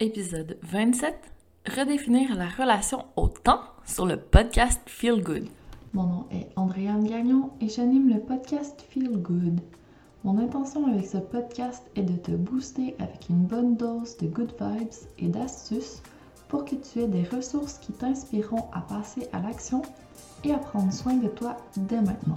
Épisode 27 Redéfinir la relation au temps sur le podcast Feel Good. Mon nom est Andréane Gagnon et j'anime le podcast Feel Good. Mon intention avec ce podcast est de te booster avec une bonne dose de good vibes et d'astuces pour que tu aies des ressources qui t'inspireront à passer à l'action et à prendre soin de toi dès maintenant.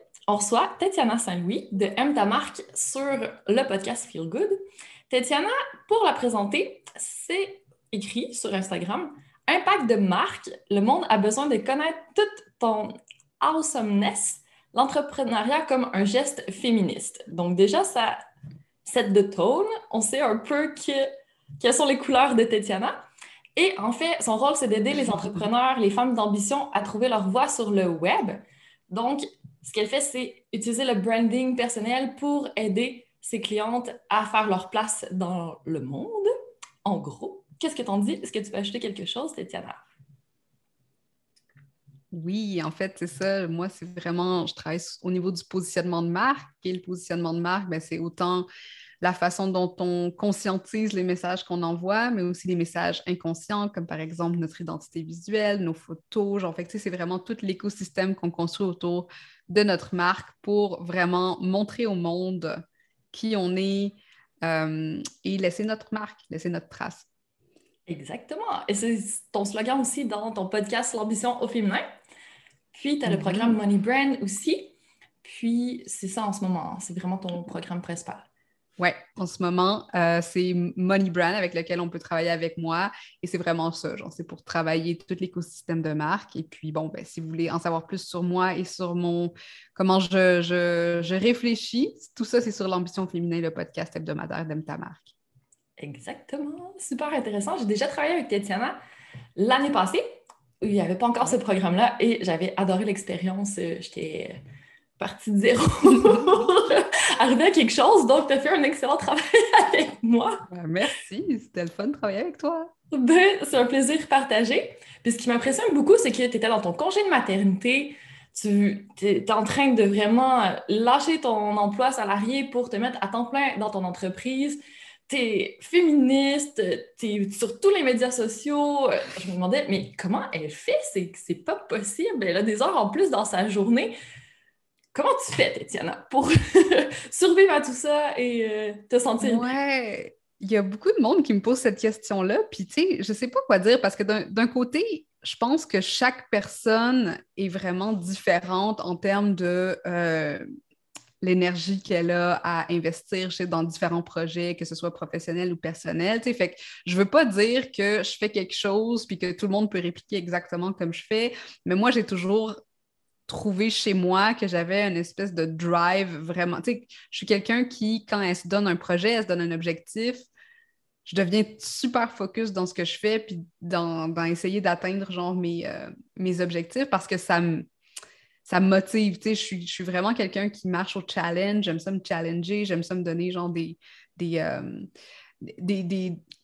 on reçoit Tatiana Saint-Louis de M ta marque sur le podcast Feel Good. Tatiana, pour la présenter, c'est écrit sur Instagram Impact de marque, le monde a besoin de connaître toute ton awesomeness, l'entrepreneuriat comme un geste féministe. Donc, déjà, ça set de tone. On sait un peu que, quelles sont les couleurs de Tatiana. Et en fait, son rôle, c'est d'aider les entrepreneurs, les femmes d'ambition à trouver leur voie sur le web. Donc, ce qu'elle fait, c'est utiliser le branding personnel pour aider ses clientes à faire leur place dans le monde. En gros, qu'est-ce que t'en dis? Est-ce que tu peux ajouter quelque chose, Tatiana? Oui, en fait, c'est ça. Moi, c'est vraiment, je travaille au niveau du positionnement de marque. Et le positionnement de marque, ben, c'est autant la façon dont on conscientise les messages qu'on envoie, mais aussi les messages inconscients, comme par exemple notre identité visuelle, nos photos. Genre, fait c'est vraiment tout l'écosystème qu'on construit autour de notre marque pour vraiment montrer au monde qui on est euh, et laisser notre marque, laisser notre trace. Exactement. Et c'est ton slogan aussi dans ton podcast L'ambition au féminin. Puis, tu as le mm-hmm. programme Money Brand aussi. Puis, c'est ça en ce moment. C'est vraiment ton programme principal. Oui, en ce moment, euh, c'est Money Brand avec lequel on peut travailler avec moi. Et c'est vraiment ça, genre, c'est pour travailler tout l'écosystème de marque. Et puis, bon, ben, si vous voulez en savoir plus sur moi et sur mon comment je, je, réfléchis, tout ça, c'est sur l'ambition féminine, le podcast hebdomadaire d'Aime ta marque. Exactement. Super intéressant. J'ai déjà travaillé avec Tatiana l'année passée. Il n'y avait pas encore ce programme-là et j'avais adoré l'expérience. J'étais partie de zéro arriver à quelque chose. Donc, tu as fait un excellent travail avec moi. Ben, merci, c'était le fun de travailler avec toi. Ben, c'est un plaisir partagé. Puis ce qui m'impressionne beaucoup, c'est que tu étais dans ton congé de maternité. Tu es en train de vraiment lâcher ton emploi salarié pour te mettre à temps plein dans ton entreprise. Tu es féministe, tu es sur tous les médias sociaux. Je me demandais, mais comment elle fait? C'est pas possible. Elle a des heures en plus dans sa journée. Comment tu fais, Tatiana, pour survivre à tout ça et euh, te sentir Ouais, il y a beaucoup de monde qui me pose cette question-là. Puis, tu sais, je sais pas quoi dire parce que d'un côté, je pense que chaque personne est vraiment différente en termes de euh, l'énergie qu'elle a à investir dans différents projets, que ce soit professionnel ou personnel. Tu sais, fait que je veux pas dire que je fais quelque chose puis que tout le monde peut répliquer exactement comme je fais, mais moi, j'ai toujours trouvé chez moi que j'avais une espèce de drive vraiment. Tu sais, je suis quelqu'un qui, quand elle se donne un projet, elle se donne un objectif, je deviens super focus dans ce que je fais, puis dans, essayer d'atteindre genre mes, euh, mes objectifs parce que ça me ça motive. Tu sais, je suis, je suis vraiment quelqu'un qui marche au challenge, j'aime ça me challenger, j'aime ça me donner genre des, des, euh, des,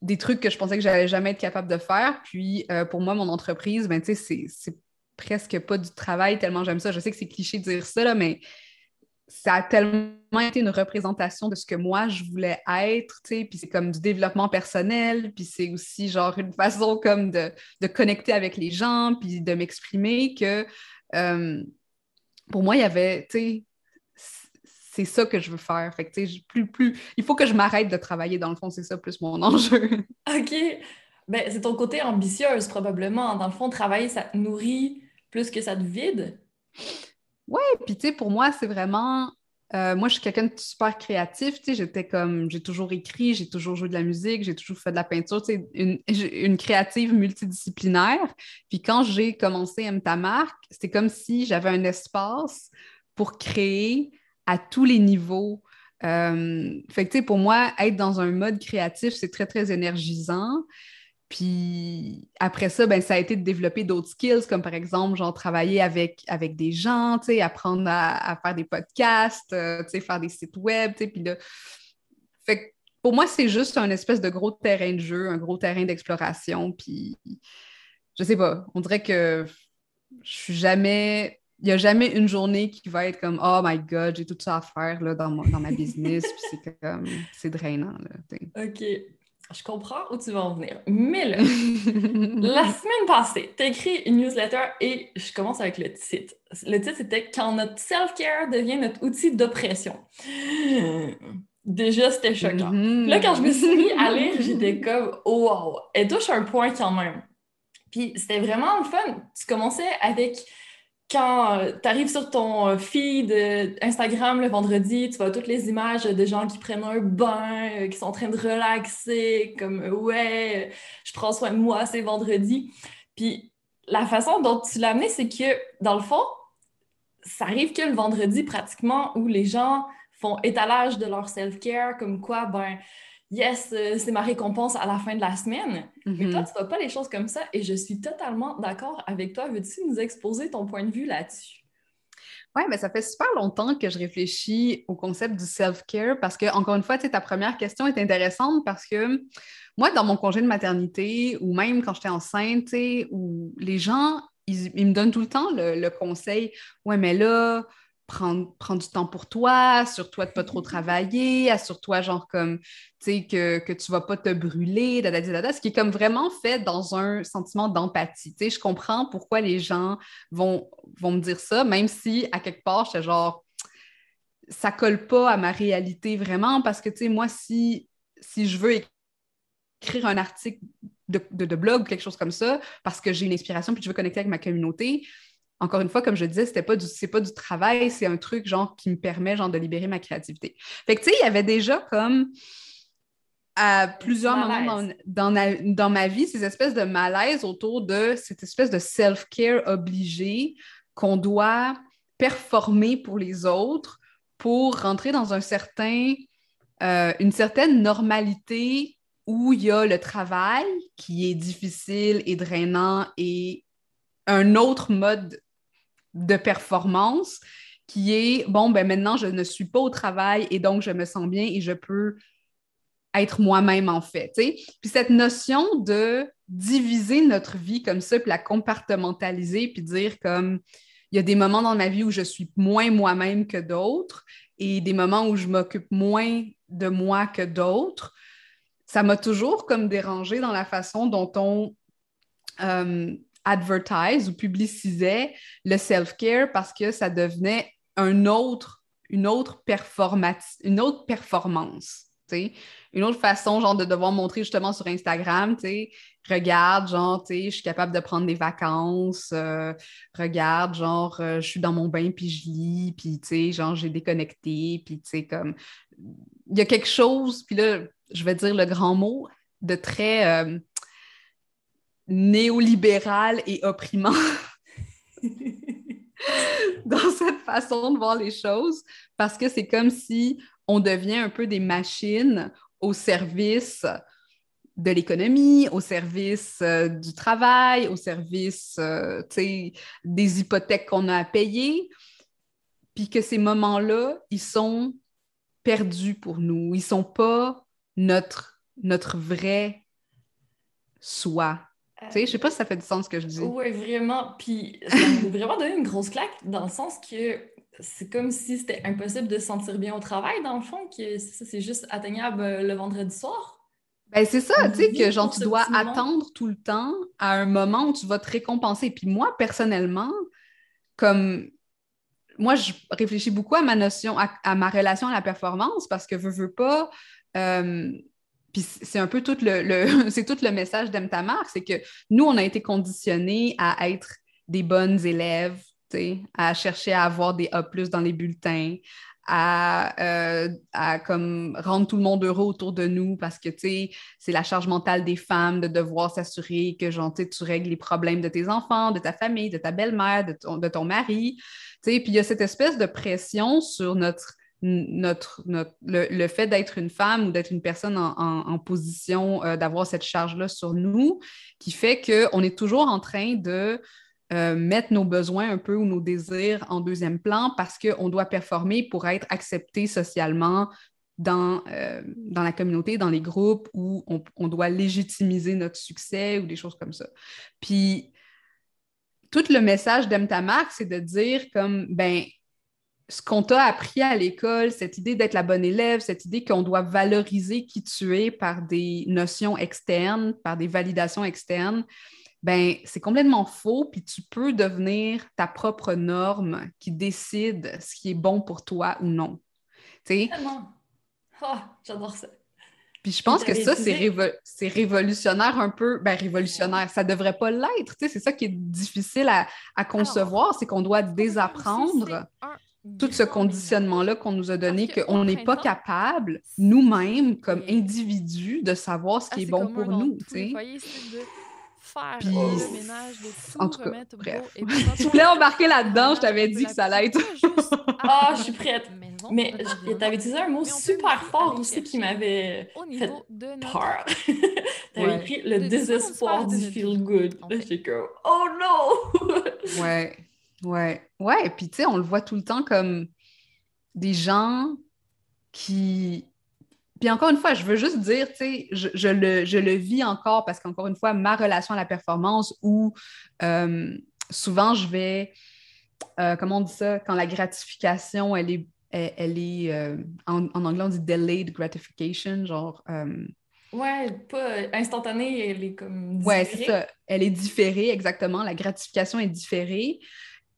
des, trucs que je pensais que j'allais jamais être capable de faire. Puis euh, pour moi, mon entreprise, ben, c'est presque pas du travail tellement j'aime ça. Je sais que c'est cliché de dire ça, mais ça a tellement été une représentation de ce que moi je voulais être, tu sais, puis c'est comme du développement personnel, puis c'est aussi genre une façon comme de, connecter avec les gens, puis de m'exprimer que euh, pour moi, il y avait, tu sais, c'est ça que je veux faire. Fait plus, plus, il faut que je m'arrête de travailler, dans le fond, c'est ça plus mon enjeu. OK. Ben, c'est ton côté ambitieuse, probablement. Dans le fond, travailler, ça nourrit plus que ça te vide? Ouais, puis tu sais, pour moi, c'est vraiment. Euh, moi, je suis quelqu'un de super créatif, tu sais, j'étais comme, j'ai toujours écrit, j'ai toujours joué de la musique, j'ai toujours fait de la peinture, tu sais, une, créative multidisciplinaire. Puis quand j'ai commencé M ta marque, c'était comme si j'avais un espace pour créer à tous les niveaux. Euh, fait que, tu sais, pour moi, être dans un mode créatif, c'est très, très énergisant. Puis après ça, ben, ça a été de développer d'autres skills, comme par exemple, genre travailler avec, avec des gens, apprendre à, faire des podcasts, euh, faire des sites web, puis là... Fait pour moi, c'est juste un espèce de gros terrain de jeu, un gros terrain d'exploration, puis je sais pas, on dirait que je suis jamais... Il n'y a jamais une journée qui va être comme « Oh my God, j'ai tout ça à faire là, dans, dans ma business. » Puis c'est comme... C'est drainant, là. OK. Je comprends où tu vas en venir. Mais là, la semaine passée, tu as écrit une newsletter et je commence avec le titre. Le titre, c'était Quand notre self-care devient notre outil d'oppression. Déjà, c'était choquant. Là, quand je me suis mis à lire, j'étais comme, oh, wow, elle touche un point quand même. Puis c'était vraiment le fun. Tu commençais avec quand euh, tu arrives sur ton euh, feed euh, Instagram le vendredi, tu vois toutes les images de gens qui prennent un bain, qui sont en train de relaxer, comme ouais, je prends soin de moi, c'est vendredi. Puis la façon dont tu l'as amené, c'est que dans le fond, ça arrive que le vendredi pratiquement où les gens font étalage de leur self-care, comme quoi, ben, yes, euh, c'est ma récompense à la fin de la semaine. Mais toi, mhm. tu vois pas les choses comme ça et je suis totalement d'accord avec toi. Veux-tu nous exposer ton point de vue là-dessus? Oui, mais ça fait super longtemps que je réfléchis au concept du self-care parce que, encore une fois, ta première question est intéressante parce que moi, dans mon congé de maternité ou même quand j'étais enceinte, où les gens, ils, me donnent tout le temps le, le conseil Ouais, mais là, prendre, du temps pour toi, assure-toi de pas trop travailler, assure-toi genre comme, tu sais, que, que tu vas pas te brûler, ce qui est comme vraiment fait dans un sentiment d'empathie. Tu sais, je comprends pourquoi les gens vont, vont me dire ça, même si à quelque part, c'est genre, ça colle pas à ma réalité vraiment, parce que, tu sais, moi, si, si je veux écrire un article de, de, de blog ou quelque chose comme ça, parce que j'ai une inspiration puis je veux connecter avec ma communauté, encore une fois, comme je disais, c'était pas du, c'est pas du travail, c'est un truc genre qui me permet genre de libérer ma créativité. Fait que tu sais, il y avait déjà comme à plusieurs moments dans, dans, ma vie ces espèces de malaise autour de cette espèce de self-care obligé qu'on doit performer pour les autres pour rentrer dans un certain, euh, une certaine normalité où il y a le travail qui est difficile et drainant et un autre mode de performance qui est bon, ben maintenant, je ne suis pas au travail et donc je me sens bien et je peux être moi-même en fait. Puis cette notion de diviser notre vie comme ça, puis la compartimentaliser, puis dire comme il y a des moments dans ma vie où je suis moins moi-même que d'autres et des moments où je m'occupe moins de moi que d'autres, ça m'a toujours comme dérangé dans la façon dont on euh, advertise ou publicisait le self-care parce que ça devenait un autre, une autre, une autre performance. Une autre façon, genre, de devoir montrer justement sur Instagram, regarde, genre, je suis capable de prendre des vacances, euh, regarde, genre, euh, je suis dans mon bain, puis je lis, puis, genre, j'ai déconnecté, puis, comme, il y a quelque chose, puis là, je vais dire le grand mot, de très, euh, néolibéral et opprimant dans cette façon de voir les choses parce que c'est comme si on devient un peu des machines au service de l'économie, au service euh, du travail, au service euh, des hypothèques qu'on a à payer, puis que ces moments-là, ils sont perdus pour nous. Ils sont pas notre, notre vrai soi. Je sais, je sais pas si ça fait du sens ce que je dis. Oui, vraiment. Puis ça m'a vraiment donné une grosse claque dans le sens que c'est comme si c'était impossible de se sentir bien au travail, dans le fond, que c'est juste atteignable euh, le vendredi soir. Ben c'est ça, tu sais, que genre tu dois attendre tout le temps à un moment où tu vas te récompenser. Puis moi, personnellement, comme moi, je réfléchis beaucoup à ma notion, à, ma relation à la performance parce que je veux pas. Euh, puis c'est un peu tout le, message d'Aime ta c'est que nous, on a été conditionnés à être des bonnes élèves, à chercher à avoir des A dans les bulletins, euh, à, comme rendre tout le monde heureux autour de nous parce que, c'est la charge mentale des femmes de devoir s'assurer que, genre, tu règles les problèmes de tes enfants, de ta famille, de ta belle-mère, de ton, de ton mari, puis il y a cette espèce de pression sur notre notre, le, fait d'être une femme ou d'être une personne en, position euh, d'avoir cette charge-là sur nous, qui fait qu'on est toujours en train de euh, mettre nos besoins un peu ou nos désirs en deuxième plan parce qu'on doit performer pour être accepté socialement dans, euh, dans la communauté, dans les groupes où on, doit légitimiser notre succès ou des choses comme ça. Puis, tout le message d'Aime c'est de dire comme, ben, ce qu'on t'a appris à l'école, cette idée d'être la bonne élève, cette idée qu'on doit valoriser qui tu es par des notions externes, par des validations externes, ben c'est complètement faux, puis tu peux devenir ta propre norme qui décide ce qui est bon pour toi ou non. Tu Oh, j'adore ça. Puis je pense que ça, c'est révolutionnaire un peu. Ben, révolutionnaire, ça devrait pas l'être. C'est ça qui est difficile à, concevoir, c'est qu'on doit désapprendre tout ce conditionnement-là qu'on nous a donné, qu'on n'est pas capable, nous-mêmes, comme individus, de savoir ce qui est bon pour nous faire puis, le ménage, de en tout cas, bref. tu voulais embarquer là-dedans, je t'avais dit que ça allait être. ah, je suis prête. Mais t'avais utilisé un mot super fort aussi qui m'avait fait peur. t'avais écrit le désespoir du feel good. J'étais comme, oh non! ouais, ouais, ouais. Puis tu sais, on le voit tout le temps comme des gens qui puis encore une fois, je veux juste dire, tu sais, je, le, vis encore parce qu'encore une fois, ma relation à la performance où euh, souvent je vais, euh, comment on dit ça, quand la gratification, elle est, elle, est euh, en, anglais on dit delayed gratification, genre. Ouais, pas instantanée, elle est comme. Ouais, c'est ça. Elle est différée, exactement. La gratification est différée.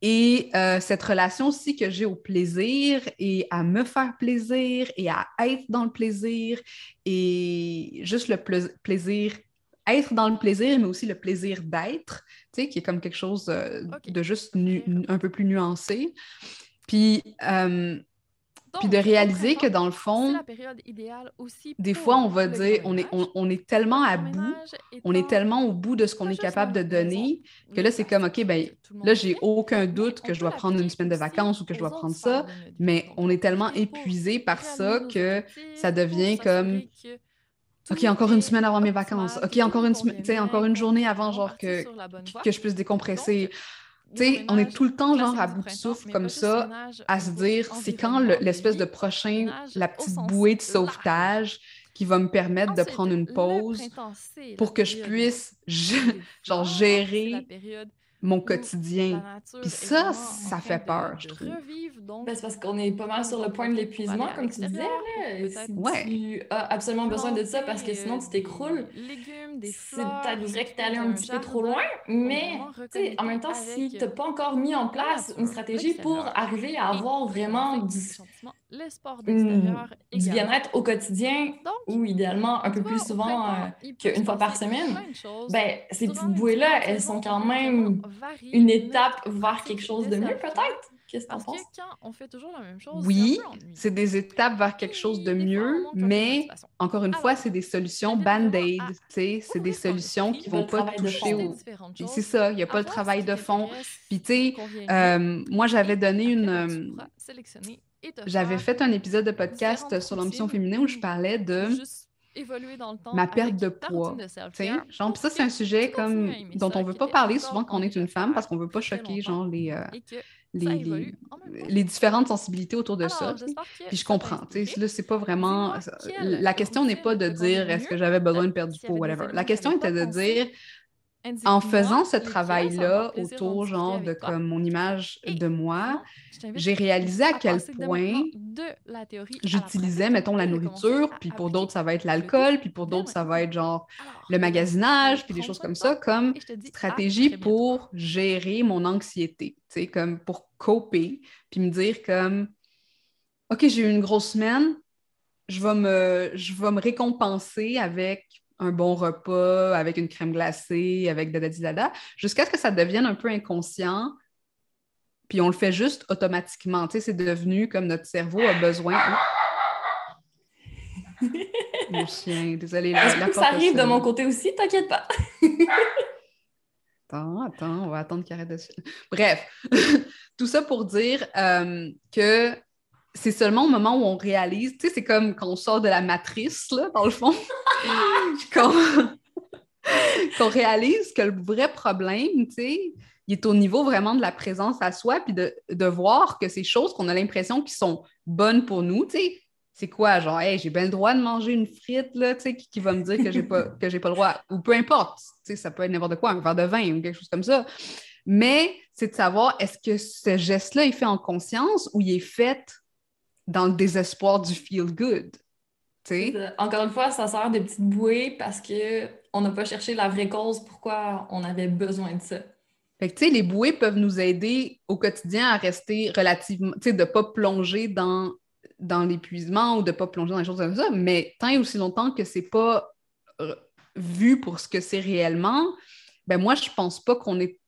Et euh, cette relation aussi que j'ai au plaisir et à me faire plaisir et à être dans le plaisir et juste le plaisir, être dans le plaisir, mais aussi le plaisir d'être, tu sais, qui est comme quelque chose euh, de juste un peu plus nuancé. Puis, euh, puis de réaliser que dans le fond, des fois, on va dire, on est, on, est tellement à bout, on est tellement au bout de ce qu'on est capable de donner, que là, c'est comme, OK, ben là, j'ai aucun doute que je dois prendre une semaine de vacances ou que je dois prendre ça, mais on est tellement épuisé par ça que ça devient comme, OK, encore une semaine avant mes vacances. OK, encore une, encore une journée avant, genre, que, que je puisse décompresser sais, on est tout le temps genre à bout de souffle comme ça, à se dire c'est quand l'espèce de prochain, la petite bouée de sauvetage qui va me permettre de prendre une pause pour que je puisse genre gérer mon quotidien. Puis ça, ça fait peur, je trouve. Ben, c'est parce qu'on est pas mal sur le point de l'épuisement, comme tu disais. Là. Si ouais. tu as absolument besoin de ça parce que sinon tu t'écroules, c'est peut-être vrai que tu es allé un petit peu trop loin, mais en même temps, si tu n'as pas encore mis en place une stratégie pour arriver à avoir vraiment du, du bien-être au quotidien ou idéalement un peu plus souvent euh, qu'une fois par semaine, ben, ces petites bouées-là, elles sont quand même une étape vers quelque chose de mieux peut-être? Qu'est-ce que penses? quand on fait toujours la même chose, Oui, c'est des étapes vers quelque chose de fois, mieux, mais encore une fois, Alors, c'est des solutions band-aid, à sais, c'est des solutions qui vont pas toucher au... C'est ça, il n'y a pas le travail de fond. Puis tu sais, euh, moi j'avais donné une... J'avais fait un épisode de podcast sur l'ambition féminine où je ou parlais de juste évoluer dans le temps ma perte de poids. de Genre, puis ça, c'est un sujet comme dont on veut que pas parler souvent qu'on envie est une femme parce qu'on veut pas choquer genre les, euh, les, les- différentes sensibilités autour de ça. Alors, Puis je comprends. Là, c'est pas vraiment. La question n'est pas de dire est-ce que j'avais besoin de perdre du poids, des whatever. La question était de dire en faisant ce travail-là autour, genre, de toi. comme mon image Et de moi, j'ai réalisé à quel point j'utilisais, mettons, la nourriture, puis pour d'autres, ça va être l'alcool, puis pour d'autres, ça va être genre le magasinage, puis des choses comme ça, comme à stratégie pour gérer mon anxiété, tu sais, comme pour coper, puis me dire comme, OK, j'ai eu une grosse semaine, je vais me, je vais me récompenser avec un bon repas, avec une crème glacée, avec dada, jusqu'à ce que ça devienne un peu inconscient, puis on le fait juste automatiquement, tu sais, c'est devenu comme notre cerveau a besoin... Oh, le chien, désolé. La, la ça arrive de mon côté aussi? T'inquiète pas. Attends, attends, on va attendre qu'il arrête de. Bref, tout ça pour dire euh, que c'est seulement au moment où on réalise, tu sais, c'est comme quand on sort de la matrice, là, dans le fond, qu'on réalise que le vrai problème, tu sais, il est au niveau vraiment de la présence à soi, puis de, de voir que ces choses qu'on a l'impression qui sont bonnes pour nous, tu sais, c'est quoi, genre, hey, j'ai bien le droit de manger une frite, là, tu sais, qui, qui va me dire que j'ai pas, que j'ai pas le droit, ou peu importe, tu sais, ça peut être n'importe quoi, un verre de vin ou quelque chose comme ça. Mais c'est de savoir, est-ce que ce geste-là est fait en conscience ou il est fait dans le désespoir du feel good, Encore une fois, ça sert de petite bouée parce que on n'a pas cherché la vraie cause pourquoi on avait besoin de ça. Fait que, tu sais, les bouées peuvent nous aider au quotidien à rester relativement, tu sais, de ne pas plonger dans, dans l'épuisement ou de ne pas plonger dans les choses comme ça, mais tant et aussi longtemps que c'est pas euh, vu pour ce que c'est réellement, ben moi, je pense pas qu'on est,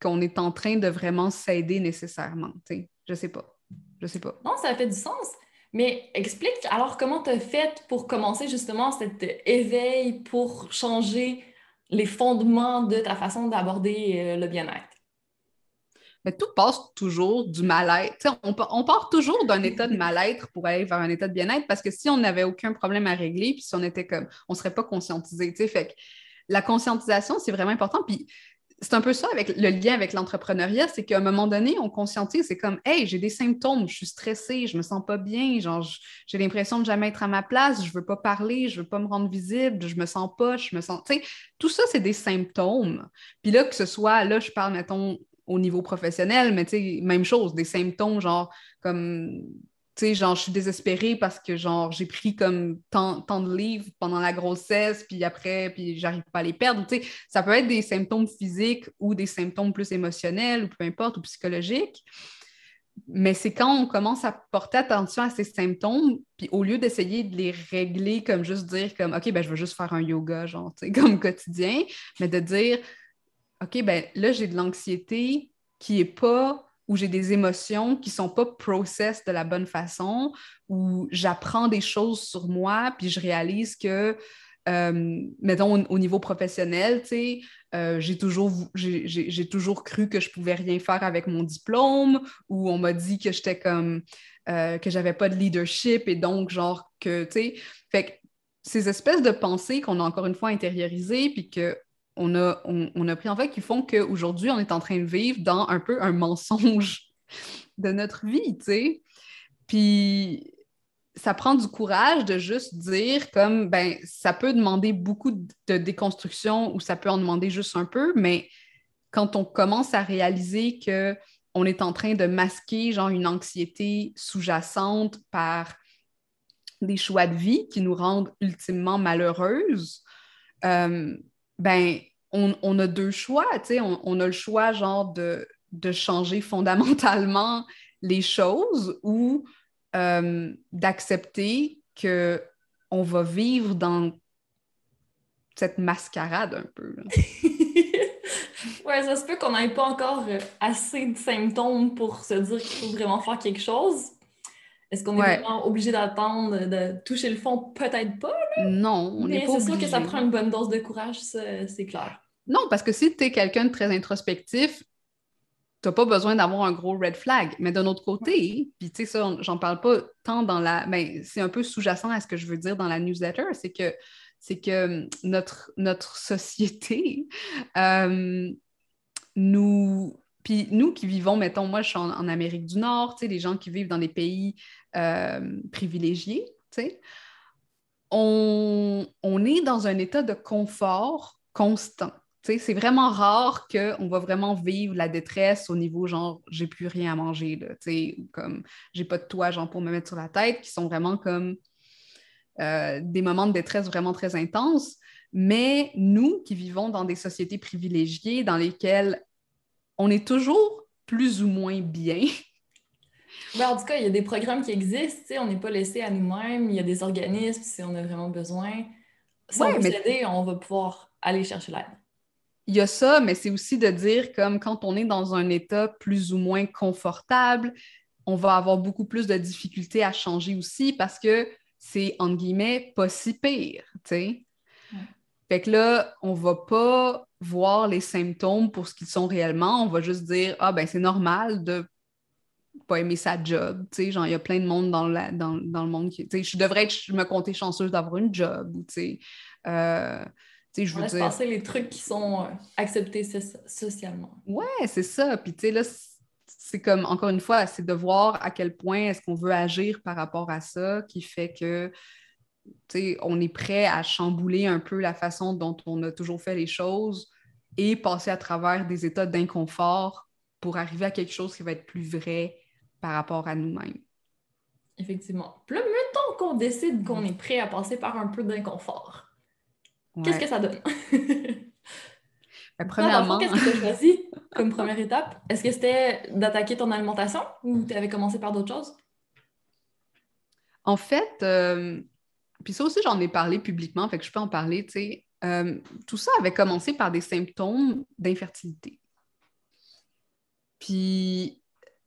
qu'on est en train de vraiment s'aider nécessairement, tu sais. Je sais pas. Je sais pas. Non, ça fait du sens. Mais explique alors comment tu as fait pour commencer justement cet éveil pour changer les fondements de ta façon d'aborder euh, le bien-être? Mais tout passe toujours du mal-être. On, on part toujours d'un état de mal-être pour aller vers un état de bien-être parce que si on n'avait aucun problème à régler, puis si on était comme, on serait pas conscientisé. tu sais. Fait que la conscientisation, c'est vraiment important. Puis c'est un peu ça avec le lien avec l'entrepreneuriat, c'est qu'à un moment donné, on conscientise, c'est comme, hey, j'ai des symptômes, je suis stressée, je me sens pas bien, genre, j'ai l'impression de jamais être à ma place, je veux pas parler, je veux pas me rendre visible, je me sens pas, je me sens, tu sais, tout ça, c'est des symptômes. Puis là, que ce soit, là, je parle, mettons, au niveau professionnel, mais tu sais, même chose, des symptômes, genre, comme, genre, je suis désespérée parce que, genre, j'ai pris comme tant, tant de livres pendant la grossesse, puis après, puis j'arrive pas à les perdre. Ça peut être des symptômes physiques ou des symptômes plus émotionnels ou peu importe, ou psychologiques. Mais c'est quand on commence à porter attention à ces symptômes, puis au lieu d'essayer de les régler comme juste dire comme OK, ben je veux juste faire un yoga, genre, comme quotidien, mais de dire OK, ben là, j'ai de l'anxiété qui est pas ou j'ai des émotions qui sont pas process de la bonne façon, où j'apprends des choses sur moi, puis je réalise que, euh, mettons, au, au niveau professionnel, tu sais, euh, j'ai toujours, toujours cru que je pouvais rien faire avec mon diplôme, ou on m'a dit que j'étais comme, euh, que j'avais pas de leadership, et donc, genre, que, tu sais, fait que ces espèces de pensées qu'on a encore une fois intériorisées, puis que on a, on, a pris en fait qui font qu'aujourd'hui, on est en train de vivre dans un peu un mensonge de notre vie, tu sais. Puis ça prend du courage de juste dire comme, ben, ça peut demander beaucoup de déconstruction ou ça peut en demander juste un peu, mais quand on commence à réaliser que on est en train de masquer une anxiété sous-jacente par des choix de vie qui nous rendent ultimement malheureuses, euh, ben, on, on a deux choix, tu sais, on, on a le choix, genre, de, de changer fondamentalement les choses ou euh, d'accepter que on va vivre dans cette mascarade un peu. là. Ouais, ça se peut qu'on n'ait pas encore euh, assez de symptômes pour se dire qu'il faut vraiment faire quelque chose. Est-ce qu'on est vraiment obligé d'attendre, de toucher le fond? Peut-être pas. Non, on n'est pas c'est sûr que ça prend une bonne dose de courage, c'est clair. Non, parce que si tu es quelqu'un de très introspectif, tu n'as pas besoin d'avoir un gros red flag. Mais d'un autre côté, puis tu sais, ça, j'en parle pas tant dans la. Ben, c'est un peu sous-jacent à ce que je veux dire dans la newsletter, c'est que c'est que hum, notre, notre société euh, nous. Puis nous qui vivons, mettons, moi je suis en, Amérique du Nord, tu sais, les gens qui vivent dans des pays euh, privilégiés, on, on est dans un état de confort constant c'est vraiment rare qu'on va vraiment vivre la détresse au niveau genre j'ai plus rien à manger, là, ou comme j'ai pas de toit genre, pour me mettre sur la tête, qui sont vraiment comme euh, des moments de détresse vraiment très intenses. Mais nous qui vivons dans des sociétés privilégiées dans lesquelles on est toujours plus ou moins bien. Ben, en tout cas, il y a des programmes qui existent, on n'est pas laissé à nous-mêmes, il y a des organismes si on a vraiment besoin. Si on veut s'aider, on va pouvoir aller chercher l'aide il y a ça, mais c'est aussi de dire comme quand on est dans un état plus ou moins confortable, on va avoir beaucoup plus de difficultés à changer aussi parce que c'est, entre guillemets, pas si pire, tu sais. Fait que là, on va pas voir les symptômes pour ce qu'ils sont réellement, on va juste dire « Ah, ben c'est normal de pas aimer sa job, tu sais, genre, il y a plein de monde dans, la, dans, le monde qui... Tu sais, je devrais je me compter chanceuse d'avoir une job, tu sais... Euh, je veux dire... passer les trucs qui sont euh, acceptés socialement. Ouais, c'est ça. Puis, tu sais, là, c'est comme, encore une fois, c'est de voir à quel point est-ce qu'on veut agir par rapport à ça qui fait que, tu sais, on est prêt à chambouler un peu la façon dont on a toujours fait les choses et passer à travers des états d'inconfort pour arriver à quelque chose qui va être plus vrai par rapport à nous-mêmes. Effectivement. Puis là, mettons qu'on décide qu'on est prêt à passer par un peu d'inconfort. Qu'est-ce que ça donne? Ben, premièrement... Qu'est-ce que tu as choisi comme première étape? Est-ce que c'était d'attaquer ton alimentation ou tu avais commencé par d'autres choses? En fait, euh, puis ça aussi, j'en ai parlé publiquement, fait que je peux en parler, tu sais. Euh, tout ça avait commencé par des symptômes d'infertilité. Puis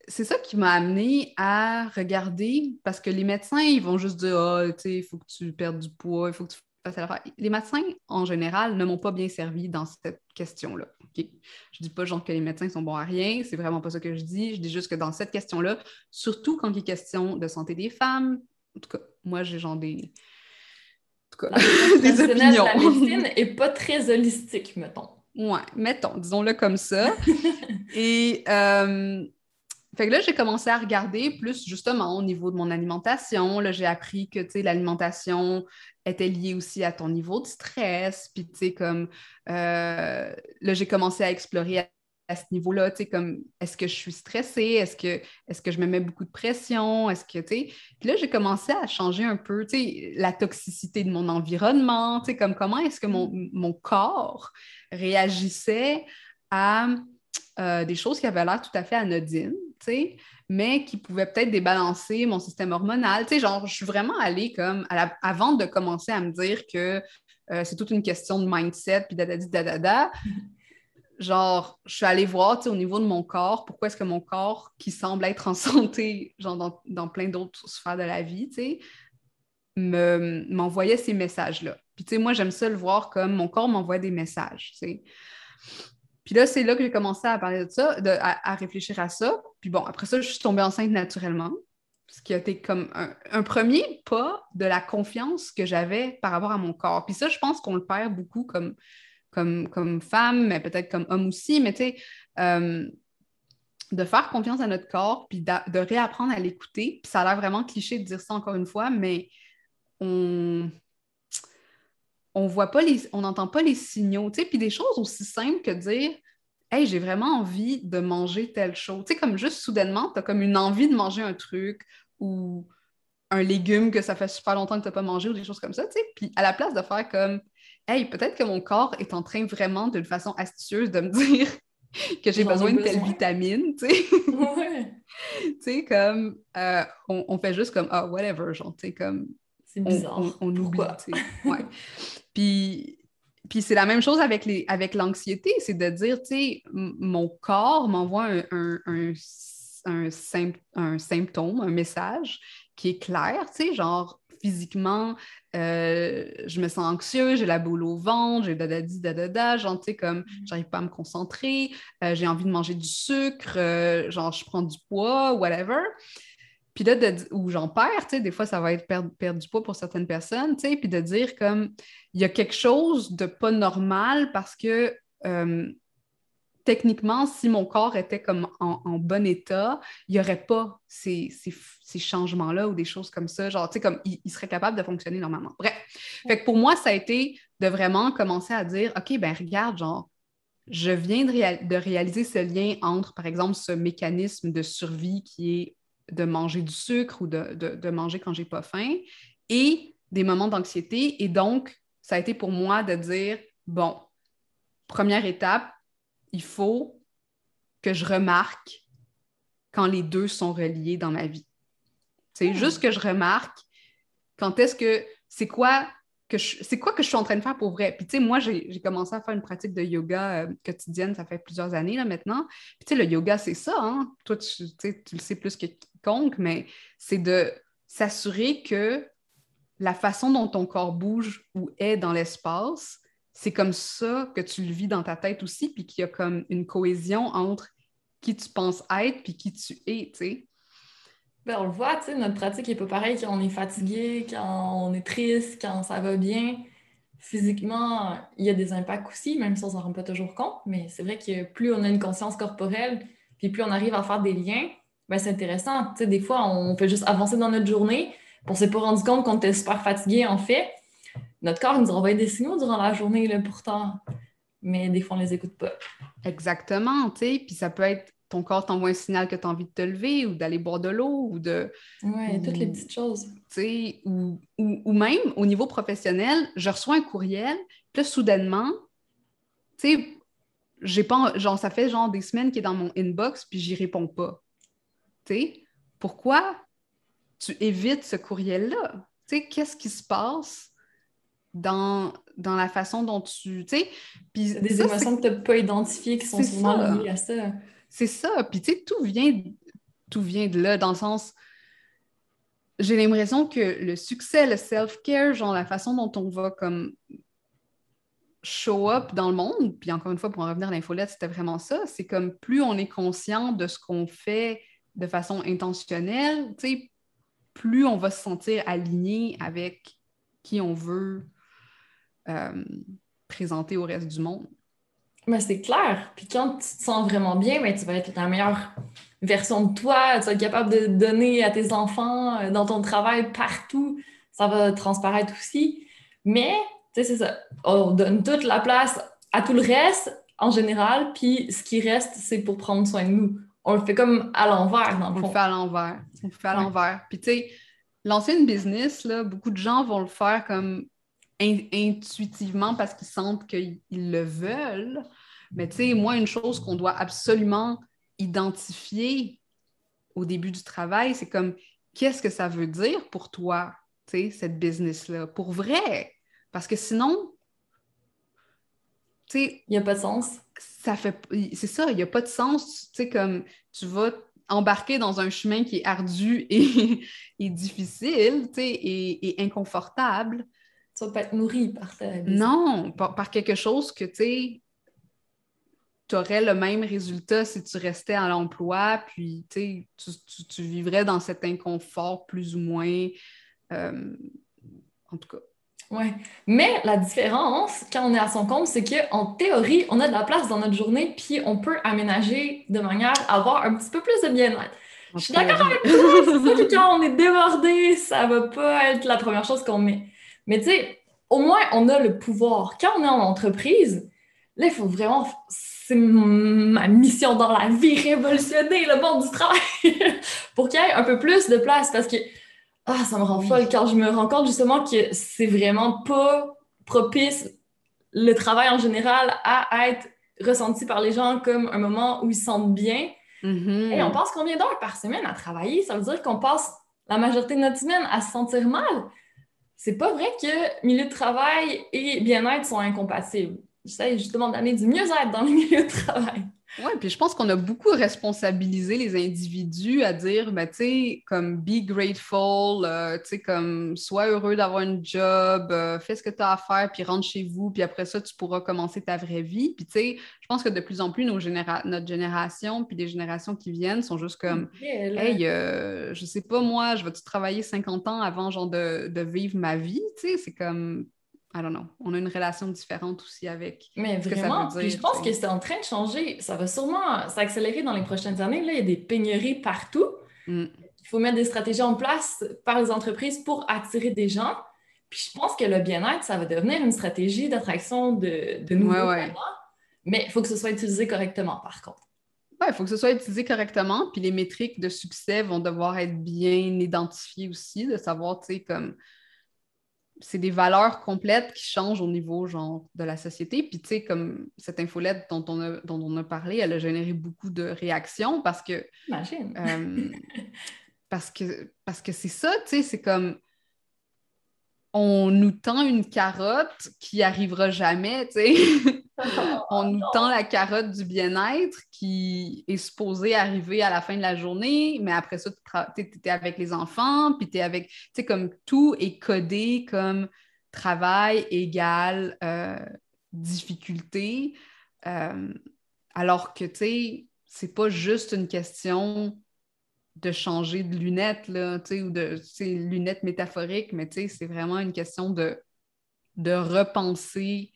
c'est ça qui m'a amené à regarder, parce que les médecins, ils vont juste dire, ah, tu sais, il faut que tu perdes du poids, il faut que tu les médecins, en général, ne m'ont pas bien servi dans cette question-là. Je ne dis pas genre que les médecins sont bons à rien, c'est vraiment pas ça que je dis. Je dis juste que dans cette question-là, surtout quand il est question de santé des femmes, en tout cas, moi, j'ai genre des. En tout cas, des opinions. La médecine n'est pas très holistique, mettons. Ouais, mettons, disons-le comme ça. Et euh, fait que là, j'ai commencé à regarder plus justement au niveau de mon alimentation. Là, j'ai appris que, l'alimentation était liée aussi à ton niveau de stress. Puis, tu sais, comme, euh, là, j'ai commencé à explorer à, ce niveau-là, tu sais, comme, est-ce que je suis stressée? Est-ce que, est que je me mets beaucoup de pression? Est-ce que, tu sais... Puis là, j'ai commencé à changer un peu, tu sais, la toxicité de mon environnement, tu sais, comme comment est-ce que mon, mon corps réagissait à euh, des choses qui avaient l'air tout à fait anodines, mais qui pouvaient peut-être débalancer mon système hormonal. genre, je suis vraiment allée comme, avant de commencer à me dire que euh, c'est toute une question de mindset, puis dadadi dadada, genre, je suis allée voir, au niveau de mon corps, pourquoi est-ce que mon corps, qui semble être en santé, genre dans, plein d'autres sphères de la vie, tu m'envoyait ces messages-là. Puis, tu sais, moi, j'aime ça le voir comme mon corps m'envoie des messages, tu sais. Puis là, c'est là que j'ai commencé à parler de ça, à, réfléchir à ça. Puis bon, après ça, je suis tombée enceinte naturellement, ce qui a été comme un, premier pas de la confiance que j'avais par rapport à mon corps. Puis ça, je pense qu'on le perd beaucoup comme, comme, comme femme, mais peut-être comme homme aussi, mais tu sais, euh, de faire confiance à notre corps, puis de réapprendre à l'écouter. Puis ça a l'air vraiment cliché de dire ça encore une fois, mais on on voit pas les, on n'entend pas les signaux, tu sais, puis des choses aussi simples que dire Hey, j'ai vraiment envie de manger telle chose. Tu sais, comme juste soudainement, tu as comme une envie de manger un truc ou un légume que ça fait super longtemps que tu n'as pas mangé ou des choses comme ça, tu sais. Puis à la place de faire comme Hey, peut-être que mon corps est en train vraiment d'une façon astucieuse de me dire que j'ai besoin de telle vitamine, tu sais. tu sais, comme euh, on, fait juste comme Ah, whatever, genre, tu sais, comme. C'est bizarre. On, on, oublie, tu sais. Ouais. Puis, puis c'est la même chose avec, les, avec l'anxiété, c'est de dire, tu sais, mon corps m'envoie un, un, un, un, symptôme, un message qui est clair, tu sais, genre physiquement, euh, je me sens anxieux, j'ai la boule au ventre, j'ai dadadi, dadada, genre, tu sais, comme, mm. j'arrive pas à me concentrer, euh, j'ai envie de manger du sucre, euh, genre, je prends du poids, whatever. Puis là, de, ou j'en perds, tu sais, des fois, ça va être perdre, perdre du poids pour certaines personnes, tu sais, puis de dire comme, il y a quelque chose de pas normal parce que techniquement, si mon corps était comme en, bon état, il n'y aurait pas ces, changements-là ou des choses comme ça. Genre, tu sais, comme il, serait capable de fonctionner normalement. Bref. Fait que pour moi, ça a été de vraiment commencer à dire, OK, ben regarde, genre, je viens de, réaliser ce lien entre, par exemple, ce mécanisme de survie qui est de manger du sucre ou de, de manger quand j'ai pas faim et des moments d'anxiété. Et donc, ça a été pour moi de dire, bon, première étape, il faut que je remarque quand les deux sont reliés dans ma vie. C'est hmm. juste que je remarque quand est-ce que c'est quoi que je, c'est quoi que je suis en train de faire pour vrai. Puis tu sais, moi, j'ai, commencé à faire une pratique de yoga euh, quotidienne, ça fait plusieurs années là maintenant. Puis tu sais, le yoga, c'est ça, hein? Toi, tu, tu le sais plus que mais c'est de s'assurer que la façon dont ton corps bouge ou est dans l'espace, c'est comme ça que tu le vis dans ta tête aussi, puis qu'il y a comme une cohésion entre qui tu penses être puis qui tu es. Ben, on le voit, tu sais, notre pratique n'est pas pareille quand on est fatigué, quand on est triste, quand ça va bien. Physiquement, il y a des impacts aussi, même si on s'en rend pas toujours compte, mais c'est vrai que plus on a une conscience corporelle, puis plus on arrive à faire des liens, ben c'est intéressant. Tu sais, des fois, on peut juste avancer dans notre journée, on s'est pas rendu compte qu'on était super fatigué, en fait, notre corps nous envoie des signaux durant la journée, là, pourtant, mais des fois, on ne les écoute pas. Exactement, tu sais, puis ça peut être ton corps t'envoie un signal que tu as envie de te lever ou d'aller boire de l'eau ou de... Oui, toutes les petites choses. Tu sais, ou, ou, même au niveau professionnel, je reçois un courriel, puis là, soudainement, tu sais, j'ai pas... Genre, ça fait genre des semaines qu'il est dans mon inbox, puis j'y réponds pas. Pourquoi tu évites ce courriel-là? Qu'est-ce qui se passe dans, dans la façon dont tu. des émotions que tu n'as pas identifiées qui sont souvent liées à ça. C'est ça. Puis, tu sais, tout vient, tout vient de là, dans le sens. J'ai l'impression que le succès, le self-care, genre la façon dont on va comme show up dans le monde, puis encore une fois, pour en revenir à l'infolette, c'était vraiment ça. C'est comme plus on est conscient de ce qu'on fait de façon intentionnelle, plus on va se sentir aligné avec qui on veut euh, présenter au reste du monde. Mais c'est clair. Puis quand tu te sens vraiment bien, ben, tu vas être la meilleure version de toi. Tu vas être capable de donner à tes enfants, euh, dans ton travail, partout. Ça va transparaître aussi. Mais, tu sais, c'est ça. On donne toute la place à tout le reste en général. Puis ce qui reste, c'est pour prendre soin de nous. On le fait comme à l'envers, dans le fond. On le fait à l'envers. On le fait à l'envers. Puis, tu sais, lancer une business, là, beaucoup de gens vont le faire comme intuitivement parce qu'ils sentent qu'ils le veulent. Mais tu sais, moi, une chose qu'on doit absolument identifier au début du travail, c'est comme qu'est-ce que ça veut dire pour toi, tu sais, cette business-là, pour vrai. Parce que sinon, tu sais. Il n'y a pas de sens. Ça fait. C'est ça, il n'y a pas de sens. Tu sais, comme tu vas embarquer dans un chemin qui est ardu et, difficile, tu sais, et inconfortable tu vas pas être nourri par ta Non, par, quelque chose que, tu sais, tu aurais le même résultat si tu restais à l'emploi, puis tu, tu, vivrais dans cet inconfort plus ou moins. Euh, en tout cas. Oui. Mais la différence, quand on est à son compte, c'est qu'en théorie, on a de la place dans notre journée, puis on peut aménager de manière à avoir un petit peu plus de bien-être. Je suis d'accord avec toi, c'est quand on est débordé, ça va pas être la première chose qu'on met. Mais tu sais, au moins, on a le pouvoir. Quand on est en entreprise, là, il faut vraiment. C'est ma mission dans la vie, révolutionner le monde du travail pour qu'il y ait un peu plus de place parce que ah, ça me rend folle quand je me rends compte justement que c'est vraiment pas propice le travail en général à être ressenti par les gens comme un moment où ils se sentent bien. Mm-hmm. Et on passe combien d'heures par semaine à travailler? Ça veut dire qu'on passe la majorité de notre semaine à se sentir mal. c'est pas vrai que milieu de travail et bien-être sont incompatibles. J'essaie justement d'amener du mieux-être dans le milieu de travail. Oui, puis je pense qu'on a beaucoup responsabilisé les individus à dire, ben, tu sais, comme be grateful, euh, tu sais, comme sois heureux d'avoir un job, euh, fais ce que tu as à faire, puis rentre chez vous, puis après ça, tu pourras commencer ta vraie vie. Puis, tu sais, je pense que de plus en plus, nos notre génération, puis les générations qui viennent sont juste comme, hey, euh, je sais pas, moi, je vais-tu travailler 50 ans avant, genre, de, de vivre ma vie, tu sais, c'est comme, I don't know. On a une relation différente aussi avec. Mais vraiment, puis je pense que c'est en train de changer. Ça va sûrement s'accélérer dans les prochaines années. Là, il y a des pénuries partout. Mm. Il faut mettre des stratégies en place par les entreprises pour attirer des gens. Puis je pense que le bien-être, ça va devenir une stratégie d'attraction de, de nouveaux ouais, Mais il faut que ce soit utilisé correctement, par contre. Oui, il faut que ce soit utilisé correctement. Puis les métriques de succès vont devoir être bien identifiées aussi, de savoir, tu sais, comme c'est des valeurs complètes qui changent au niveau genre de la société. Puis tu sais, comme cette infolette dont on a, dont on a parlé, elle a généré beaucoup de réactions parce que. Euh, parce que parce que c'est ça, tu sais, c'est comme on nous tend une carotte qui arrivera jamais, tu sais. On nous tend la carotte du bien-être qui est supposée arriver à la fin de la journée, mais après ça, tu es, avec les enfants, puis tu es avec, tu sais, comme tout est codé comme travail égal euh, difficulté, euh, alors que, tu sais, c'est pas juste une question de changer de lunettes, là, ou de lunettes métaphoriques, mais c'est vraiment une question de, de repenser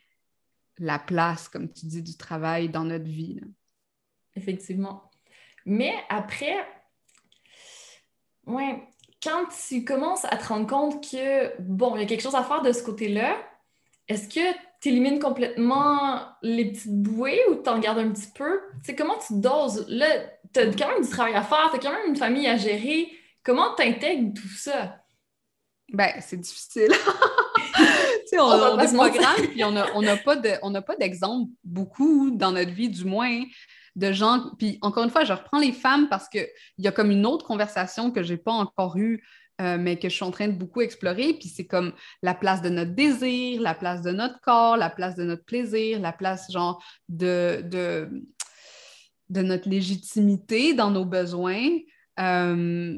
la place, comme tu dis, du travail dans notre vie. Effectivement. Mais après, ouais, quand tu commences à te rendre compte que, bon, il y a quelque chose à faire de ce côté-là, est-ce que tu élimines complètement les petites bouées ou tu en gardes un petit peu? C'est comment tu doses? Là, tu as quand même du travail à faire, tu as quand même une famille à gérer. Comment tu intègres tout ça? Ben, c'est difficile. on, on, a des programmes, puis on n'a pas d'exemple beaucoup dans notre vie, du moins, de gens. Puis encore une fois, je reprends les femmes parce qu'il y a comme une autre conversation que je n'ai pas encore eue euh, mais que je suis en train de beaucoup explorer. Puis c'est comme la place de notre désir, la place de notre corps, la place de notre plaisir, la place genre de, de, de notre légitimité dans nos besoins, euh,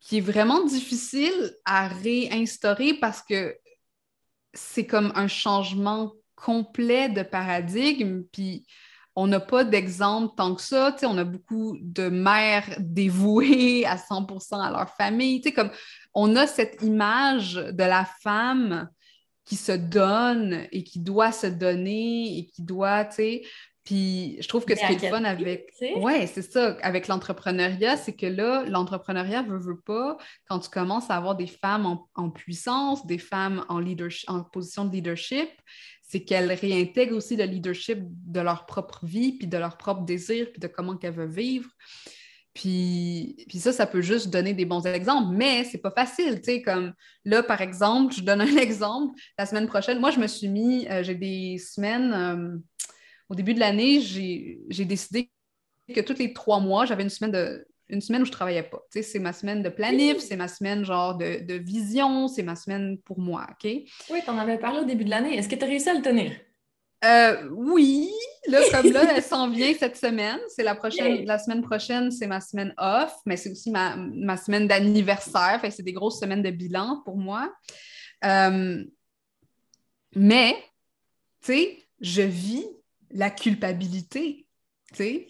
qui est vraiment difficile à réinstaurer parce que c'est comme un changement complet de paradigme. Puis on n'a pas d'exemple tant que ça. on a beaucoup de mères dévouées à 100% à leur famille. comme on a cette image de la femme qui se donne et qui doit se donner et qui doit, tu sais. Puis je trouve que ce qui est le fun avec. Ouais, c'est ça. Avec l'entrepreneuriat, c'est que là, l'entrepreneuriat veut, veut pas, quand tu commences à avoir des femmes en, en puissance, des femmes en, leadership, en position de leadership, c'est qu'elles réintègrent aussi le leadership de leur propre vie, puis de leur propre désir, puis de comment qu'elles veulent vivre. Puis, puis ça, ça peut juste donner des bons exemples, mais c'est pas facile, tu sais, comme là, par exemple, je donne un exemple, la semaine prochaine, moi, je me suis mis, euh, j'ai des semaines, euh, au début de l'année, j'ai décidé que tous les trois mois, j'avais une semaine de, une semaine où je travaillais pas. C'est ma semaine de planif, c'est ma semaine genre de, vision, c'est ma semaine pour moi, OK? Oui, tu en avais parlé au début de l'année. Est-ce que tu as réussi à le tenir? Euh, oui, là, comme là, elle s'en vient cette semaine. C'est la prochaine, la semaine prochaine, c'est ma semaine off, mais c'est aussi ma, semaine d'anniversaire. Fait c'est des grosses semaines de bilan pour moi. Euh, mais, tu sais, je vis la culpabilité, tu sais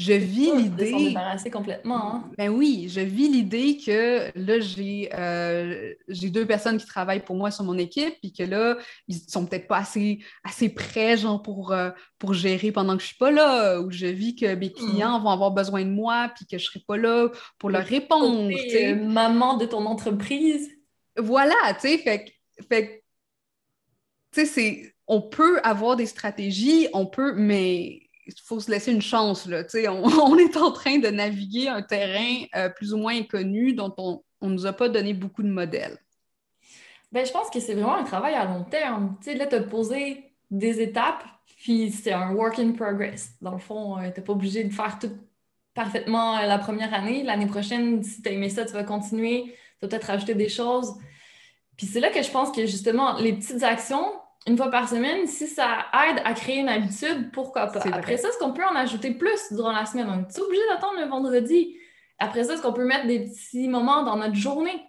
je vis l'idée. débarrasser complètement. Hein. Ben oui, je vis l'idée que là, euh, j'ai deux personnes qui travaillent pour moi sur mon équipe, puis que là, ils sont peut-être pas assez, assez prêts, genre, pour, euh, pour gérer pendant que je suis pas là, ou je vis que mes clients mm. vont avoir besoin de moi, puis que je serai pas là pour leur répondre. Es maman de ton entreprise. Voilà, tu sais, fait, fait tu sais, c'est. On peut avoir des stratégies, on peut, mais il faut se laisser une chance. Là, on, on, est en train de naviguer un terrain euh, plus ou moins inconnu dont on ne nous a pas donné beaucoup de modèles. Ben, je pense que c'est vraiment un travail à long terme. Là, tu as posé des étapes, puis c'est un work in progress. Dans le fond, euh, tu n'es pas obligé de faire tout parfaitement euh, la première année. L'année prochaine, si tu as aimé ça, tu vas continuer. Tu vas peut-être rajouter des choses. Puis c'est là que je pense que justement, les petites actions, une fois par semaine, si ça aide à créer une habitude, pourquoi pas? Après ça, est-ce qu'on peut en ajouter plus durant la semaine? On est obligé d'attendre le vendredi? Après ça, est-ce qu'on peut mettre des petits moments dans notre journée?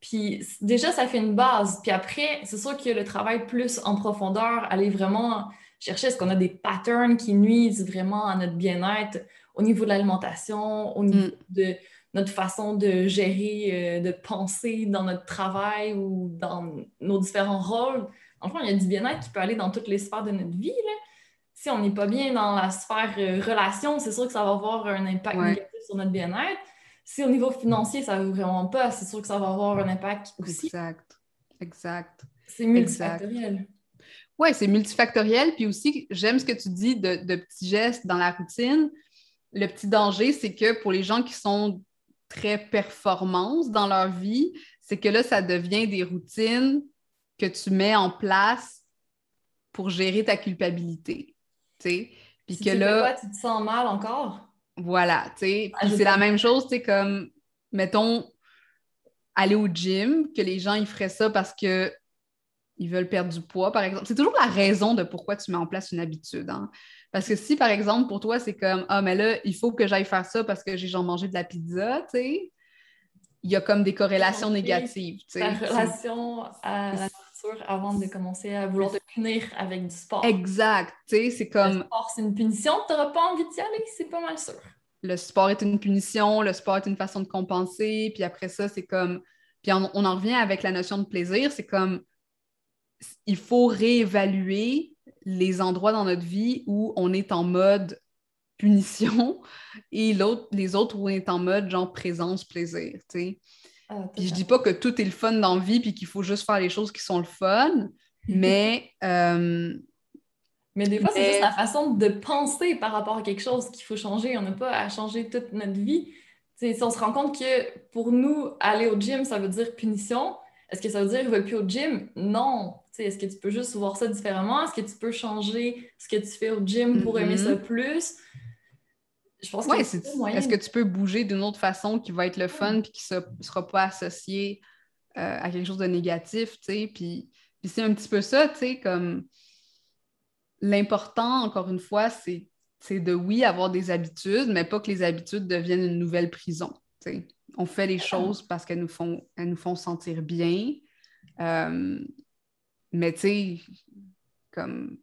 Puis déjà, ça fait une base. Puis après, c'est sûr que le travail plus en profondeur, aller vraiment chercher est-ce qu'on a des patterns qui nuisent vraiment à notre bien-être au niveau de l'alimentation, au niveau mm. de notre façon de gérer, euh, de penser dans notre travail ou dans nos différents rôles? Enfin, il y a du bien-être qui peut aller dans toutes les sphères de notre vie. Si on n'est pas bien dans la sphère euh, relation, c'est sûr que ça va avoir un impact négatif sur notre bien-être. Si au niveau financier, ça ne vraiment pas, c'est sûr que ça va avoir un impact aussi. Exact. Exact. C'est multifactoriel. Oui, c'est multifactoriel. Puis aussi, j'aime ce que tu dis de, de, petits gestes dans la routine. Le petit danger, c'est que pour les gens qui sont très performance dans leur vie, c'est que là, ça devient des routines que tu mets en place pour gérer ta culpabilité. Puis que là. tu te sens mal encore? Voilà, tu sais. Ah, c'est la même chose, tu sais, comme, mettons, aller au gym, que les gens, ils feraient ça parce que ils veulent perdre du poids, par exemple. C'est toujours la raison de pourquoi tu mets en place une habitude. Hein. Parce que si, par exemple, pour toi, c'est comme Ah, mais là, il faut que j'aille faire ça parce que j'ai genre mangé de la pizza, tu sais, il y a comme des corrélations négatives. Tu sais. La relation à la avant de commencer à vouloir te punir avec du sport. Exact, tu sais, c'est comme. Le sport, c'est une punition, tu n'auras pas envie d'y aller, c'est pas mal sûr. Le sport est une punition, le sport est une façon de compenser, puis après ça, c'est comme. Puis on, on en revient avec la notion de plaisir, c'est comme il faut réévaluer les endroits dans notre vie où on est en mode punition et les autres où on est en mode genre présence, plaisir. Tu ah, puis je dis pas que tout est le fun dans la vie puis qu'il faut juste faire les choses qui sont le fun, mais. Euh, mais des fois, c'est juste la façon de penser par rapport à quelque chose qu'il faut changer. On n'a pas à changer toute notre vie. si on se rend compte que pour nous, aller au gym, ça veut dire punition, est-ce que ça veut dire qu'ils ne veulent plus au gym? Non. Est-ce que tu peux juste voir ça différemment? Est-ce que tu peux changer ce que tu fais au gym pour aimer ça mm-hmm. plus? Je pense que c'est Est-ce que tu peux bouger d'une autre façon qui va être le fun puis qui ne sera pas associé euh, à quelque chose de négatif, tu Puis, puis c'est un petit peu ça, tu sais, comme l'important, encore une fois, c'est de, oui, avoir des habitudes, mais pas que les habitudes deviennent une nouvelle prison, tu on fait les choses parce qu'elles nous font, elles nous font sentir bien. Euh, mais tu sais, comme.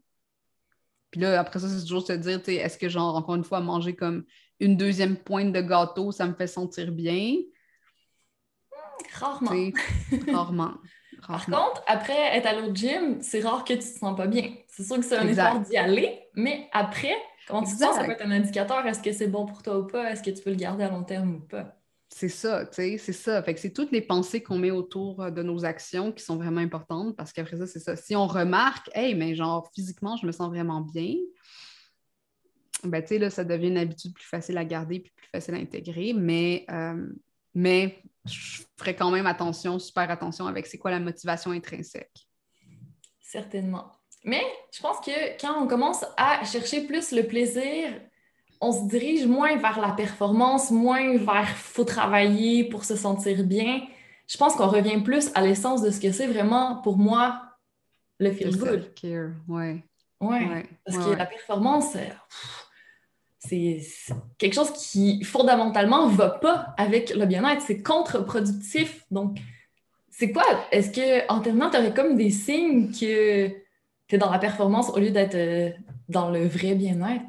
Puis là, après ça, c'est toujours se dire, tu sais, est-ce que, genre, encore une fois, manger comme une deuxième pointe de gâteau, ça me fait sentir bien? Rarement. rarement. Par contre, après être allé au gym, c'est rare que tu te sens pas bien. C'est sûr que c'est un effort d'y aller, mais après, comment tu te sens, ça peut être un indicateur. Est-ce que c'est bon pour toi ou pas? Est-ce que tu peux le garder à long terme ou pas? C'est ça, tu sais, c'est ça. Fait c'est toutes les pensées qu'on met autour euh, de nos actions qui sont vraiment importantes parce qu'après ça, c'est ça. Si on remarque, hey, mais genre, physiquement, je me sens vraiment bien, ben, tu sais, là, ça devient une habitude plus facile à garder puis plus facile à intégrer, mais, euh, mais je ferai quand même attention, super attention avec c'est quoi la motivation intrinsèque. Certainement. Mais je pense que quand on commence à chercher plus le plaisir on se dirige moins vers la performance, moins vers faut travailler pour se sentir bien. Je pense qu'on revient plus à l'essence de ce que c'est vraiment pour moi le feel good. Ouais. Ouais. Parce que la performance, euh, c'est quelque chose qui fondamentalement ne va pas avec le bien-être. C'est contre-productif. Donc, c'est quoi? Est-ce que en terminant, tu aurais comme des signes que tu es dans la performance au lieu d'être euh, dans le vrai bien-être?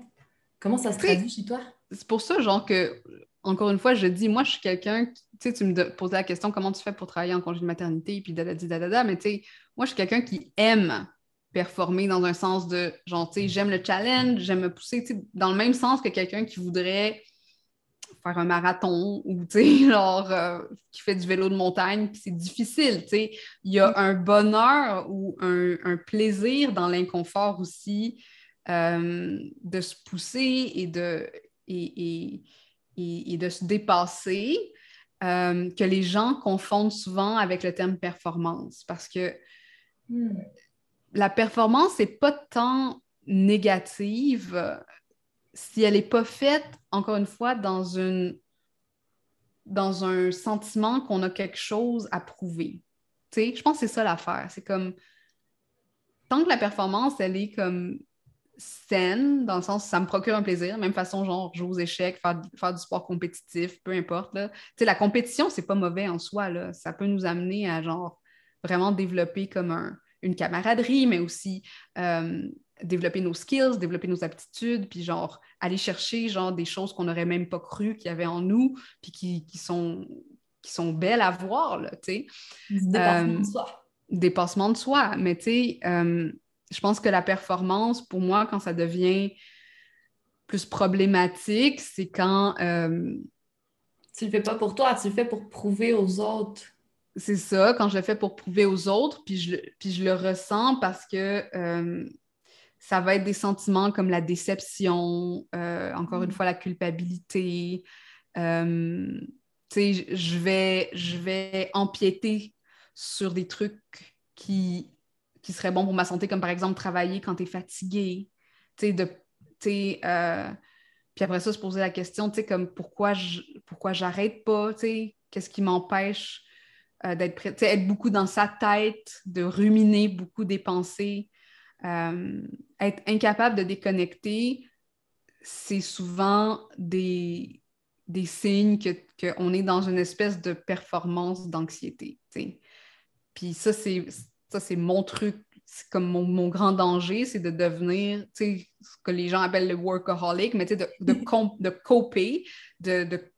Comment ça se traduit chez toi? C'est pour ça, genre, que, encore une fois, je dis, moi, je suis quelqu'un, tu sais, tu me posais la question, comment tu fais pour travailler en congé de maternité, puis dadadi, dadada, mais tu sais, moi, je suis quelqu'un qui aime performer dans un sens de, genre, tu sais, j'aime le challenge, j'aime me pousser, tu sais, dans le même sens que quelqu'un qui voudrait faire un marathon ou, tu sais, genre, euh, qui fait du vélo de montagne, puis c'est difficile, tu sais. Il y a un bonheur ou un, un plaisir dans l'inconfort aussi, euh, de se pousser et de, et, et, de se dépasser, euh, que les gens confondent souvent avec le terme performance. Parce que hmm. la performance n'est pas tant négative si elle n'est pas faite, encore une fois, dans, une, dans un sentiment qu'on a quelque chose à prouver. sais, je pense que c'est ça l'affaire. C'est comme, tant que la performance, elle est comme saine, dans le sens où ça me procure un plaisir, même façon, genre, jouer aux échecs, faire, du sport compétitif, peu importe. Là. La compétition, c'est pas mauvais en soi. Là. Ça peut nous amener à, genre, vraiment développer comme un, une camaraderie, mais aussi euh, développer nos skills, développer nos aptitudes, puis genre aller chercher genre des choses qu'on n'aurait même pas cru qu'il y avait en nous, puis qui, qui, sont, qui sont belles à voir, là, tu sais. Dépassement de euh, soi. Dépassement de soi, mais tu sais, euh, je pense que la performance, pour moi, quand ça devient plus problématique, c'est quand... Tu le fais pas pour toi, tu le fais pour prouver aux autres c'est ça, quand je le fais pour prouver aux autres, puis je, puis je le ressens parce que euh, ça va être des sentiments comme la déception, euh, encore une mm. fois la culpabilité. Euh, je vais, je vais empiéter sur des trucs qui, qui seraient bons pour ma santé, comme par exemple travailler quand tu es fatigué. De, puis après ça, se poser la question, comme pourquoi je, pourquoi j'arrête pas, qu'est-ce qui m'empêche euh, d'être être beaucoup dans sa tête, de ruminer beaucoup des pensées, euh, être incapable de déconnecter, c'est souvent des, des signes qu'on est dans une espèce de performance d'anxiété. Puis ça, c'est ça, c'est mon truc, c'est comme mon, grand danger, c'est de devenir ce que les gens appellent le workaholic, mais de, de, de coper, de,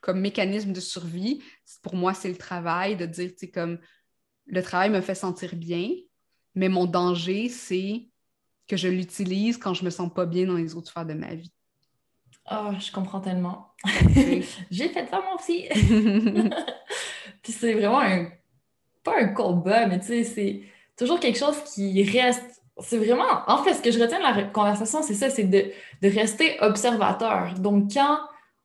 comme mécanisme de survie, pour moi, c'est le travail, de dire, tu sais, comme le travail me fait sentir bien, mais mon danger, c'est que je l'utilise quand je me sens pas bien dans les autres sphères de ma vie. Oh, je comprends tellement. J'ai fait ça moi aussi. Puis c'est vraiment un, pas un combat, mais tu sais, c'est toujours quelque chose qui reste. C'est vraiment, en fait, ce que je retiens de la conversation, c'est ça, c'est de, de rester observateur. Donc, quand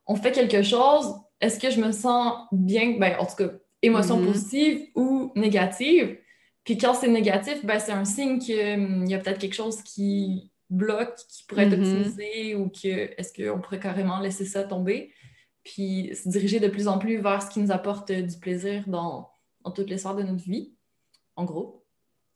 on fait quelque chose, est-ce que je me sens bien, ben, en tout cas, émotion mm-hmm. positive ou négative? Puis quand c'est négatif, ben, c'est un signe qu'il hum, y a peut-être quelque chose qui bloque, qui pourrait être mm-hmm. optimisé ou que est-ce qu'on pourrait carrément laisser ça tomber? Puis se diriger de plus en plus vers ce qui nous apporte du plaisir dans, toutes les sortes de notre vie, en gros.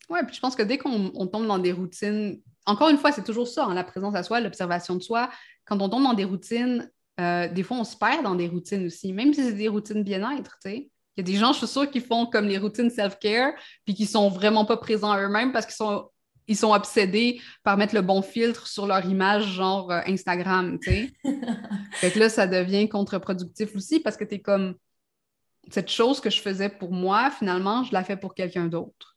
Oui, puis je pense que dès qu'on tombe dans des routines, encore une fois, c'est toujours ça, hein, la présence à soi, l'observation de soi. Quand on tombe dans des routines euh, des fois, on se perd dans des routines aussi, même si c'est des routines bien-être, tu sais. Il y a des gens, je suis sûre, qui font comme les routines self-care, puis qui sont vraiment pas présents eux-mêmes parce qu'ils sont, ils sont obsédés par mettre le bon filtre sur leur image, genre euh, Instagram, tu sais. fait que là, ça devient contre-productif aussi parce que tu es comme, cette chose que je faisais pour moi, finalement, je la fais pour quelqu'un d'autre.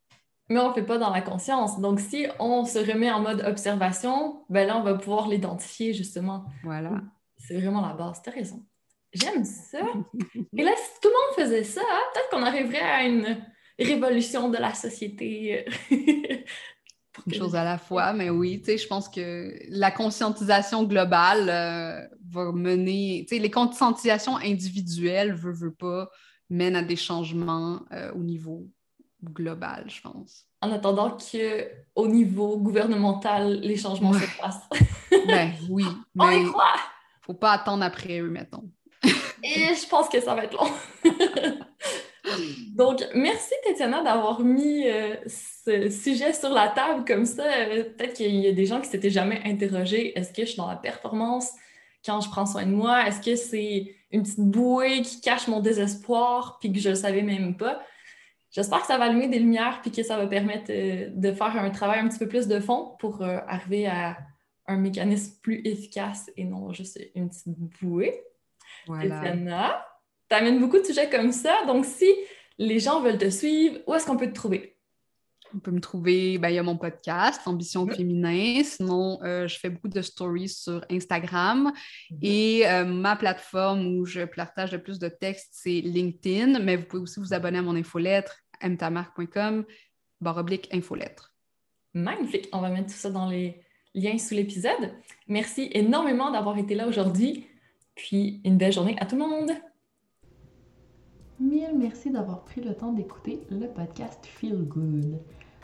Mais on ne fait pas dans la conscience. Donc, si on se remet en mode observation, ben là, on va pouvoir l'identifier, justement. Voilà. C'est vraiment la base. T'as raison. J'aime ça. Et là, si tout le monde faisait ça, hein, peut-être qu'on arriverait à une révolution de la société. une chose à la fois, mais oui, tu sais, je pense que la conscientisation globale euh, va mener, tu sais, les conscientisations individuelles, veut, veut pas, mènent à des changements euh, au niveau global, je pense. En attendant qu'au niveau gouvernemental, les changements se passent. ben oui. On y croit! faut pas attendre après eux, mettons. Et je pense que ça va être long. Donc, merci Tatiana d'avoir mis euh, ce sujet sur la table comme ça. Peut-être qu'il y a des gens qui s'étaient jamais interrogés. Est-ce que je suis dans la performance? Quand je prends soin de moi? Est-ce que c'est une petite bouée qui cache mon désespoir puis que je le savais même pas? J'espère que ça va allumer des lumières puis que ça va permettre euh, de faire un travail un petit peu plus de fond pour euh, arriver à un mécanisme plus efficace et non juste une petite bouée. Voilà. tu amènes beaucoup de sujets comme ça. Donc, si les gens veulent te suivre, où est-ce qu'on peut te trouver? On peut me trouver, ben, il y a mon podcast, Ambition féminin. Sinon, euh, je fais beaucoup de stories sur Instagram. Mhm. Et euh, ma plateforme où je partage le plus de textes, c'est LinkedIn. Mais vous pouvez aussi vous abonner à mon infolettre, mtamarc.com, barre oblique infolettre. Magnifique. On va mettre tout ça dans les lien sous l'épisode. Merci énormément d'avoir été là aujourd'hui. Puis une belle journée à tout le monde. Mille merci d'avoir pris le temps d'écouter le podcast Feel Good.